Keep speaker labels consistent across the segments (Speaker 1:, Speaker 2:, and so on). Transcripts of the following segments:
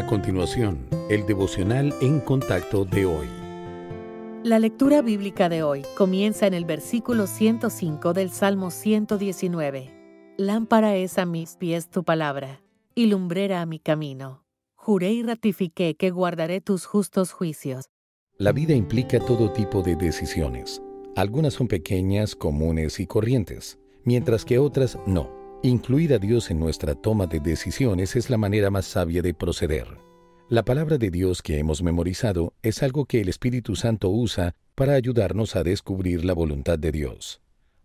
Speaker 1: A continuación, el devocional en contacto de hoy.
Speaker 2: La lectura bíblica de hoy comienza en el versículo 105 del Salmo 119. Lámpara es a mis pies tu palabra, y lumbrera a mi camino. Juré y ratifiqué que guardaré tus justos juicios.
Speaker 1: La vida implica todo tipo de decisiones. Algunas son pequeñas, comunes y corrientes, mientras que otras no. Incluir a Dios en nuestra toma de decisiones es la manera más sabia de proceder. La palabra de Dios que hemos memorizado es algo que el Espíritu Santo usa para ayudarnos a descubrir la voluntad de Dios.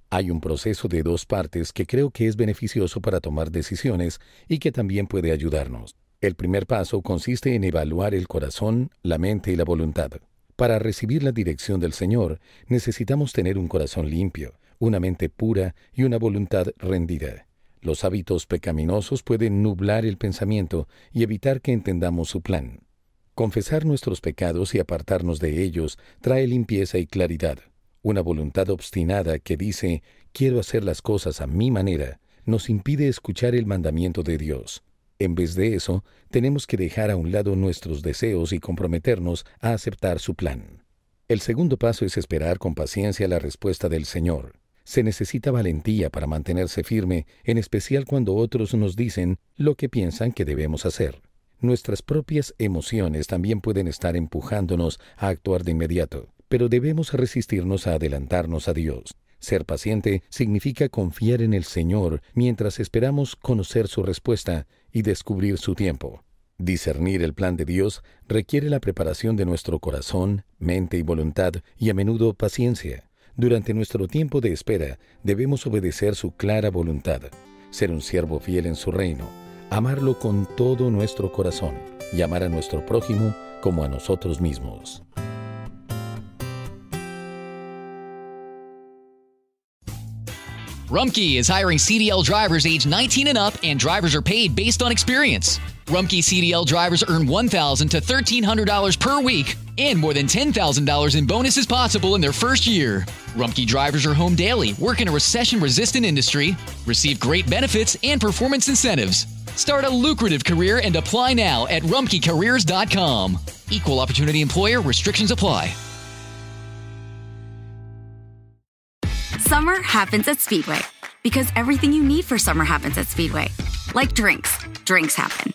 Speaker 1: Hay un proceso de dos partes que creo que es beneficioso para tomar decisiones y que también puede ayudarnos. El primer paso consiste en evaluar el corazón, la mente y la voluntad. Para recibir la dirección del Señor necesitamos tener un corazón limpio, una mente pura y una voluntad rendida. Los hábitos pecaminosos pueden nublar el pensamiento y evitar que entendamos su plan. Confesar nuestros pecados y apartarnos de ellos trae limpieza y claridad. Una voluntad obstinada que dice quiero hacer las cosas a mi manera nos impide escuchar el mandamiento de Dios. En vez de eso, tenemos que dejar a un lado nuestros deseos y comprometernos a aceptar su plan. El segundo paso es esperar con paciencia la respuesta del Señor. Se necesita valentía para mantenerse firme, en especial cuando otros nos dicen lo que piensan que debemos hacer. Nuestras propias emociones también pueden estar empujándonos a actuar de inmediato, pero debemos resistirnos a adelantarnos a Dios. Ser paciente significa confiar en el Señor mientras esperamos conocer su respuesta y descubrir su tiempo. Discernir el plan de Dios requiere la preparación de nuestro corazón, mente y voluntad y a menudo paciencia. Durante nuestro tiempo de espera debemos obedecer su clara voluntad, ser un siervo fiel en su reino, amarlo con todo nuestro corazón y amar a nuestro prójimo como a nosotros mismos.
Speaker 3: Rumkey is hiring CDL drivers age 19 and up, and drivers are paid based on experience. Rumkey CDL drivers earn $1,000 to $1,300 per week and more than $10,000 in bonuses possible in their first year. Rumkey drivers are home daily, work in a recession resistant industry, receive great benefits and performance incentives. Start a lucrative career and apply now at rumkeycareers.com. Equal opportunity employer restrictions apply.
Speaker 4: Summer happens at Speedway because everything you need for summer happens at Speedway. Like drinks, drinks happen.